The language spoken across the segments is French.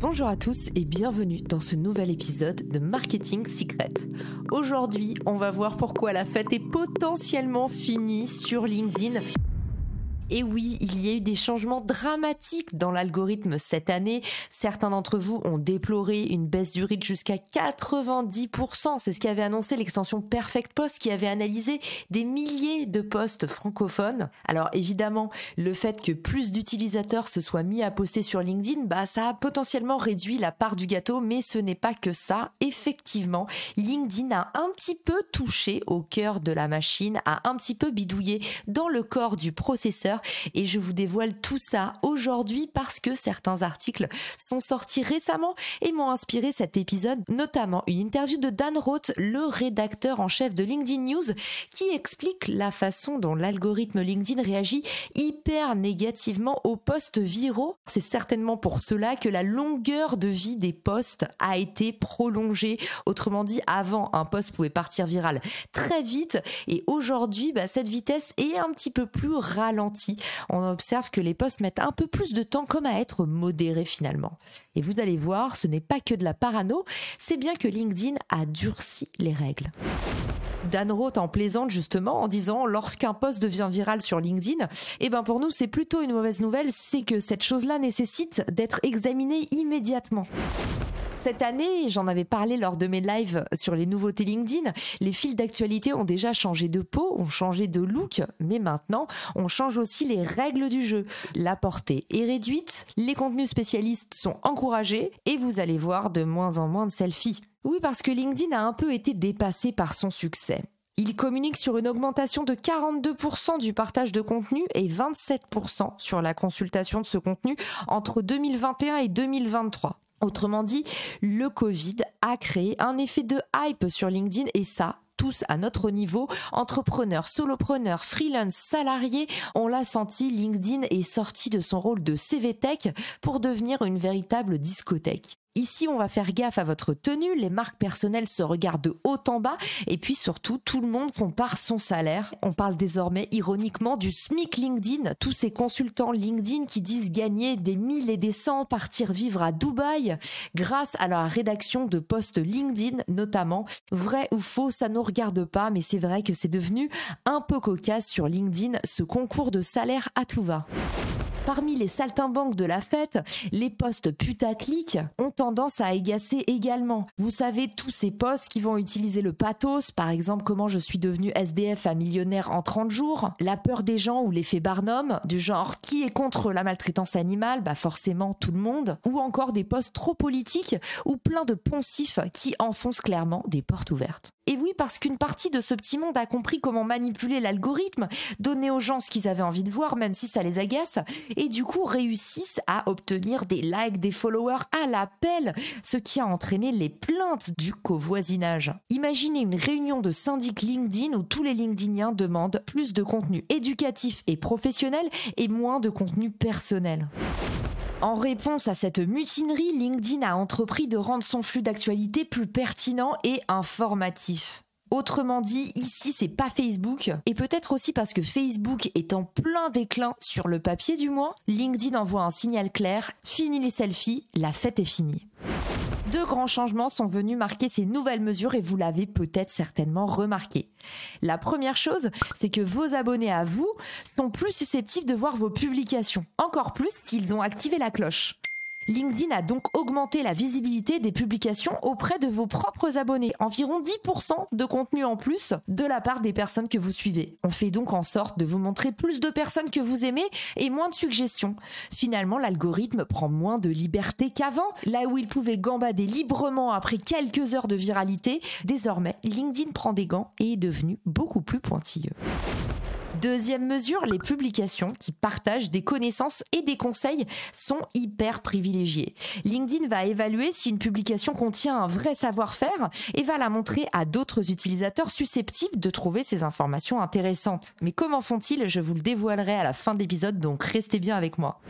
Bonjour à tous et bienvenue dans ce nouvel épisode de Marketing Secret. Aujourd'hui, on va voir pourquoi la fête est potentiellement finie sur LinkedIn et oui, il y a eu des changements dramatiques dans l'algorithme cette année. Certains d'entre vous ont déploré une baisse du reach jusqu'à 90%. C'est ce qu'avait annoncé l'extension Perfect Post qui avait analysé des milliers de posts francophones. Alors évidemment, le fait que plus d'utilisateurs se soient mis à poster sur LinkedIn, bah ça a potentiellement réduit la part du gâteau, mais ce n'est pas que ça. Effectivement, LinkedIn a un petit peu touché au cœur de la machine, a un petit peu bidouillé dans le corps du processeur et je vous dévoile tout ça aujourd'hui parce que certains articles sont sortis récemment et m'ont inspiré cet épisode, notamment une interview de Dan Roth, le rédacteur en chef de LinkedIn News, qui explique la façon dont l'algorithme LinkedIn réagit hyper négativement aux posts viraux. C'est certainement pour cela que la longueur de vie des posts a été prolongée. Autrement dit, avant, un post pouvait partir viral très vite et aujourd'hui, bah, cette vitesse est un petit peu plus ralentie on observe que les posts mettent un peu plus de temps comme à être modérés finalement. Et vous allez voir, ce n'est pas que de la parano, c'est bien que LinkedIn a durci les règles. Dan Roth en plaisante justement en disant lorsqu'un post devient viral sur LinkedIn, eh ben pour nous c'est plutôt une mauvaise nouvelle, c'est que cette chose-là nécessite d'être examinée immédiatement. Cette année, j'en avais parlé lors de mes lives sur les nouveautés LinkedIn, les fils d'actualité ont déjà changé de peau, ont changé de look, mais maintenant, on change aussi les règles du jeu. La portée est réduite, les contenus spécialistes sont encouragés et vous allez voir de moins en moins de selfies. Oui, parce que LinkedIn a un peu été dépassé par son succès. Il communique sur une augmentation de 42% du partage de contenu et 27% sur la consultation de ce contenu entre 2021 et 2023. Autrement dit, le Covid a créé un effet de hype sur LinkedIn et ça, tous à notre niveau, entrepreneurs, solopreneurs, freelance, salariés, on l'a senti, LinkedIn est sorti de son rôle de CV Tech pour devenir une véritable discothèque. Ici, on va faire gaffe à votre tenue, les marques personnelles se regardent de haut en bas et puis surtout, tout le monde compare son salaire. On parle désormais ironiquement du SMIC LinkedIn, tous ces consultants LinkedIn qui disent gagner des 1000 et des 100, partir vivre à Dubaï grâce à la rédaction de posts LinkedIn notamment. Vrai ou faux, ça ne regarde pas, mais c'est vrai que c'est devenu un peu cocasse sur LinkedIn ce concours de salaire à tout va. Parmi les saltimbanques de la fête, les postes putaclic ont tendance à agacer également. Vous savez, tous ces posts qui vont utiliser le pathos, par exemple comment je suis devenu SDF à millionnaire en 30 jours, la peur des gens ou l'effet Barnum, du genre qui est contre la maltraitance animale, bah forcément tout le monde, ou encore des posts trop politiques ou plein de poncifs qui enfoncent clairement des portes ouvertes. Et oui, parce qu'une partie de ce petit monde a compris comment manipuler l'algorithme, donner aux gens ce qu'ils avaient envie de voir, même si ça les agace, et du coup réussissent à obtenir des likes, des followers à l'appel, ce qui a entraîné les plaintes du covoisinage. Imaginez une réunion de syndic LinkedIn où tous les LinkedIniens demandent plus de contenu éducatif et professionnel et moins de contenu personnel. En réponse à cette mutinerie, LinkedIn a entrepris de rendre son flux d'actualité plus pertinent et informatif. Autrement dit, ici c'est pas Facebook, et peut-être aussi parce que Facebook est en plein déclin sur le papier du moins, LinkedIn envoie un signal clair, fini les selfies, la fête est finie. Deux grands changements sont venus marquer ces nouvelles mesures et vous l'avez peut-être certainement remarqué. La première chose, c'est que vos abonnés à vous sont plus susceptibles de voir vos publications, encore plus s'ils ont activé la cloche. LinkedIn a donc augmenté la visibilité des publications auprès de vos propres abonnés, environ 10% de contenu en plus de la part des personnes que vous suivez. On fait donc en sorte de vous montrer plus de personnes que vous aimez et moins de suggestions. Finalement, l'algorithme prend moins de liberté qu'avant. Là où il pouvait gambader librement après quelques heures de viralité, désormais, LinkedIn prend des gants et est devenu beaucoup plus pointilleux. Deuxième mesure, les publications qui partagent des connaissances et des conseils sont hyper privilégiées. LinkedIn va évaluer si une publication contient un vrai savoir-faire et va la montrer à d'autres utilisateurs susceptibles de trouver ces informations intéressantes. Mais comment font-ils? Je vous le dévoilerai à la fin de l'épisode, donc restez bien avec moi.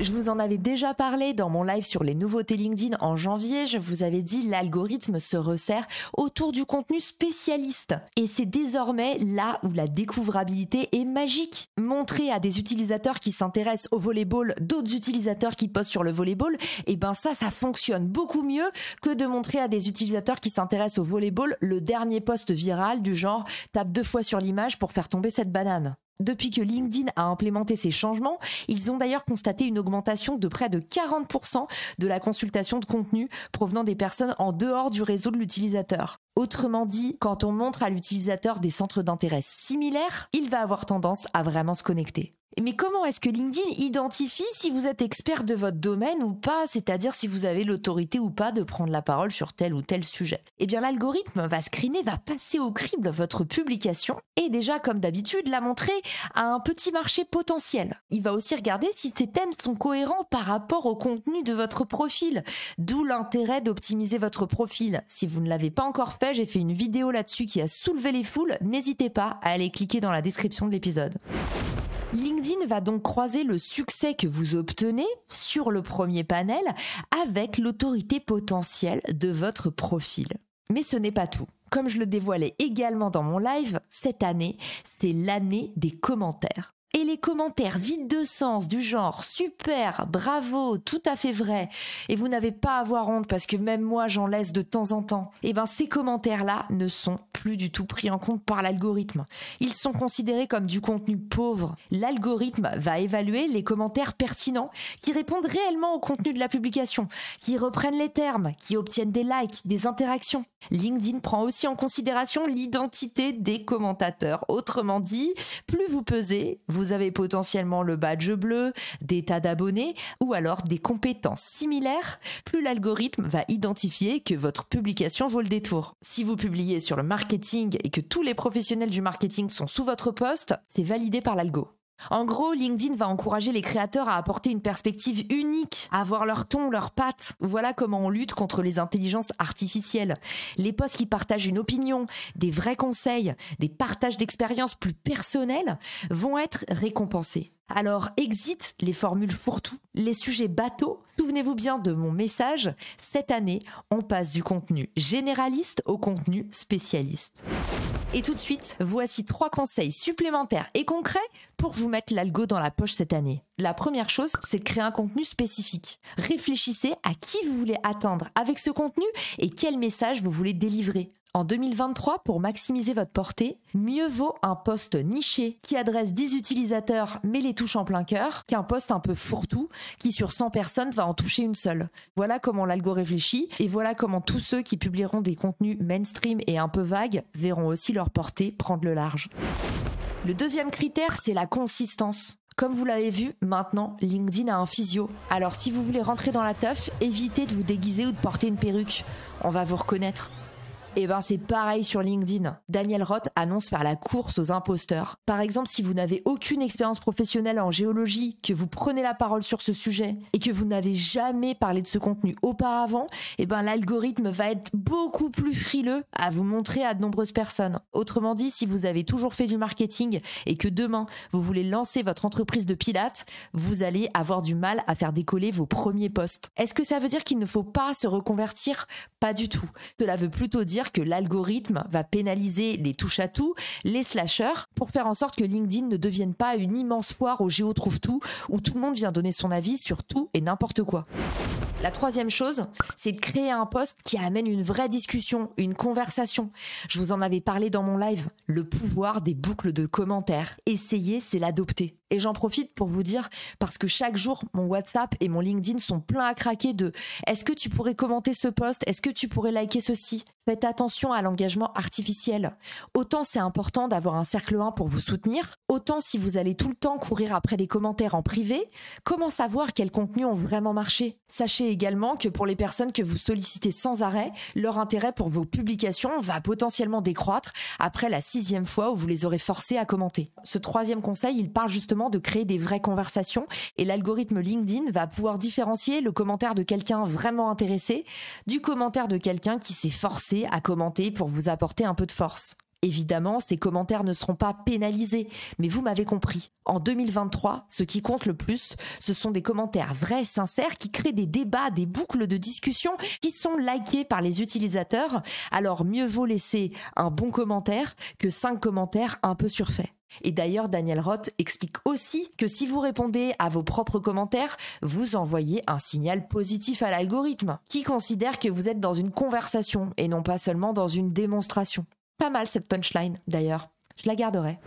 Je vous en avais déjà parlé dans mon live sur les nouveautés LinkedIn en janvier. Je vous avais dit l'algorithme se resserre autour du contenu spécialiste. Et c'est désormais là où la découvrabilité est magique. Montrer à des utilisateurs qui s'intéressent au volleyball d'autres utilisateurs qui postent sur le volleyball, et eh ben ça, ça fonctionne beaucoup mieux que de montrer à des utilisateurs qui s'intéressent au volleyball le dernier post viral du genre tape deux fois sur l'image pour faire tomber cette banane. Depuis que LinkedIn a implémenté ces changements, ils ont d'ailleurs constaté une augmentation de près de 40% de la consultation de contenu provenant des personnes en dehors du réseau de l'utilisateur. Autrement dit, quand on montre à l'utilisateur des centres d'intérêt similaires, il va avoir tendance à vraiment se connecter. Mais comment est-ce que LinkedIn identifie si vous êtes expert de votre domaine ou pas, c'est-à-dire si vous avez l'autorité ou pas de prendre la parole sur tel ou tel sujet? Eh bien l'algorithme va screener, va passer au crible votre publication et déjà comme d'habitude la montrer à un petit marché potentiel. Il va aussi regarder si ces thèmes sont cohérents par rapport au contenu de votre profil, d'où l'intérêt d'optimiser votre profil. Si vous ne l'avez pas encore j'ai fait une vidéo là-dessus qui a soulevé les foules, n'hésitez pas à aller cliquer dans la description de l'épisode. LinkedIn va donc croiser le succès que vous obtenez sur le premier panel avec l'autorité potentielle de votre profil. Mais ce n'est pas tout. Comme je le dévoilais également dans mon live, cette année, c'est l'année des commentaires. Et les commentaires vides de sens du genre super, bravo, tout à fait vrai, et vous n'avez pas à avoir honte parce que même moi j'en laisse de temps en temps, et eh ben ces commentaires-là ne sont plus du tout pris en compte par l'algorithme. Ils sont considérés comme du contenu pauvre. L'algorithme va évaluer les commentaires pertinents qui répondent réellement au contenu de la publication, qui reprennent les termes, qui obtiennent des likes, des interactions. LinkedIn prend aussi en considération l'identité des commentateurs. Autrement dit, plus vous pesez, avez potentiellement le badge bleu, des tas d'abonnés ou alors des compétences similaires, plus l'algorithme va identifier que votre publication vaut le détour. Si vous publiez sur le marketing et que tous les professionnels du marketing sont sous votre poste, c'est validé par l'algo. En gros, LinkedIn va encourager les créateurs à apporter une perspective unique, à avoir leur ton, leurs pattes. Voilà comment on lutte contre les intelligences artificielles. Les posts qui partagent une opinion, des vrais conseils, des partages d'expériences plus personnelles vont être récompensés. Alors, exit les formules fourre-tout, les sujets bateaux. Souvenez-vous bien de mon message. Cette année, on passe du contenu généraliste au contenu spécialiste. Et tout de suite, voici trois conseils supplémentaires et concrets pour vous mettre l'algo dans la poche cette année. La première chose, c'est de créer un contenu spécifique. Réfléchissez à qui vous voulez atteindre avec ce contenu et quel message vous voulez délivrer. En 2023, pour maximiser votre portée, mieux vaut un poste niché qui adresse 10 utilisateurs mais les touche en plein cœur qu'un poste un peu fourre-tout qui sur 100 personnes va en toucher une seule. Voilà comment l'algo réfléchit et voilà comment tous ceux qui publieront des contenus mainstream et un peu vagues verront aussi leur portée prendre le large. Le deuxième critère, c'est la consistance. Comme vous l'avez vu, maintenant, LinkedIn a un physio. Alors si vous voulez rentrer dans la teuf, évitez de vous déguiser ou de porter une perruque. On va vous reconnaître. Et eh ben c'est pareil sur LinkedIn. Daniel Roth annonce faire la course aux imposteurs. Par exemple, si vous n'avez aucune expérience professionnelle en géologie, que vous prenez la parole sur ce sujet et que vous n'avez jamais parlé de ce contenu auparavant, et eh ben l'algorithme va être beaucoup plus frileux à vous montrer à de nombreuses personnes. Autrement dit, si vous avez toujours fait du marketing et que demain vous voulez lancer votre entreprise de pilates, vous allez avoir du mal à faire décoller vos premiers postes. Est-ce que ça veut dire qu'il ne faut pas se reconvertir? Pas du tout. Cela veut plutôt dire que l'algorithme va pénaliser les touches à tout, les slashers, pour faire en sorte que LinkedIn ne devienne pas une immense foire au géo trouve tout où tout le monde vient donner son avis sur tout et n'importe quoi. La troisième chose, c'est de créer un poste qui amène une vraie discussion, une conversation. Je vous en avais parlé dans mon live, le pouvoir des boucles de commentaires. Essayez, c'est l'adopter. Et j'en profite pour vous dire, parce que chaque jour, mon WhatsApp et mon LinkedIn sont pleins à craquer de est-ce que tu pourrais commenter ce post? Est-ce que tu pourrais liker ceci? Faites attention à l'engagement artificiel. Autant c'est important d'avoir un cercle 1 pour vous soutenir, autant si vous allez tout le temps courir après des commentaires en privé, comment savoir quels contenus ont vraiment marché? Sachez également que pour les personnes que vous sollicitez sans arrêt, leur intérêt pour vos publications va potentiellement décroître après la sixième fois où vous les aurez forcés à commenter. Ce troisième conseil, il parle justement de créer des vraies conversations et l'algorithme LinkedIn va pouvoir différencier le commentaire de quelqu'un vraiment intéressé du commentaire de quelqu'un qui s'est forcé à commenter pour vous apporter un peu de force. Évidemment, ces commentaires ne seront pas pénalisés, mais vous m'avez compris. En 2023, ce qui compte le plus, ce sont des commentaires vrais, sincères, qui créent des débats, des boucles de discussion qui sont likés par les utilisateurs. Alors mieux vaut laisser un bon commentaire que cinq commentaires un peu surfaits. Et d'ailleurs, Daniel Roth explique aussi que si vous répondez à vos propres commentaires, vous envoyez un signal positif à l'algorithme, qui considère que vous êtes dans une conversation et non pas seulement dans une démonstration. Pas mal cette punchline, d'ailleurs. Je la garderai.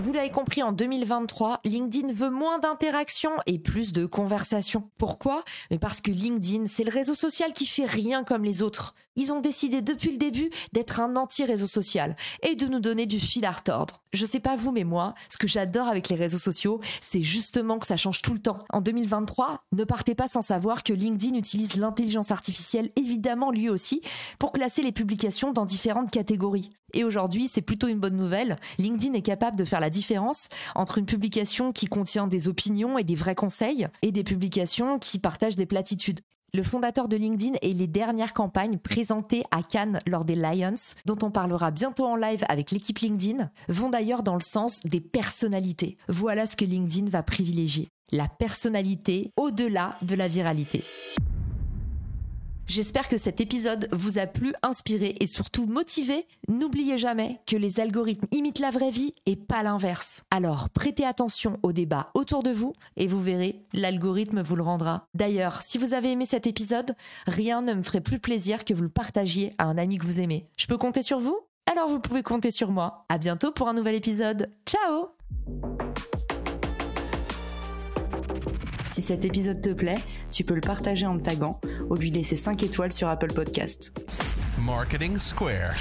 Vous l'avez compris, en 2023, LinkedIn veut moins d'interactions et plus de conversations. Pourquoi? Mais parce que LinkedIn, c'est le réseau social qui fait rien comme les autres. Ils ont décidé depuis le début d'être un anti-réseau social et de nous donner du fil à retordre. Je sais pas vous, mais moi, ce que j'adore avec les réseaux sociaux, c'est justement que ça change tout le temps. En 2023, ne partez pas sans savoir que LinkedIn utilise l'intelligence artificielle, évidemment lui aussi, pour classer les publications dans différentes catégories. Et aujourd'hui, c'est plutôt une bonne nouvelle. LinkedIn est capable de faire la différence entre une publication qui contient des opinions et des vrais conseils et des publications qui partagent des platitudes le fondateur de LinkedIn et les dernières campagnes présentées à Cannes lors des Lions, dont on parlera bientôt en live avec l'équipe LinkedIn, vont d'ailleurs dans le sens des personnalités. Voilà ce que LinkedIn va privilégier. La personnalité au-delà de la viralité. J'espère que cet épisode vous a plu, inspiré et surtout motivé. N'oubliez jamais que les algorithmes imitent la vraie vie et pas l'inverse. Alors prêtez attention au débat autour de vous et vous verrez, l'algorithme vous le rendra. D'ailleurs, si vous avez aimé cet épisode, rien ne me ferait plus plaisir que vous le partagiez à un ami que vous aimez. Je peux compter sur vous? Alors vous pouvez compter sur moi. À bientôt pour un nouvel épisode. Ciao Si cet épisode te plaît, tu peux le partager en me taguant ou lui laisser 5 étoiles sur Apple Podcast. Marketing Square.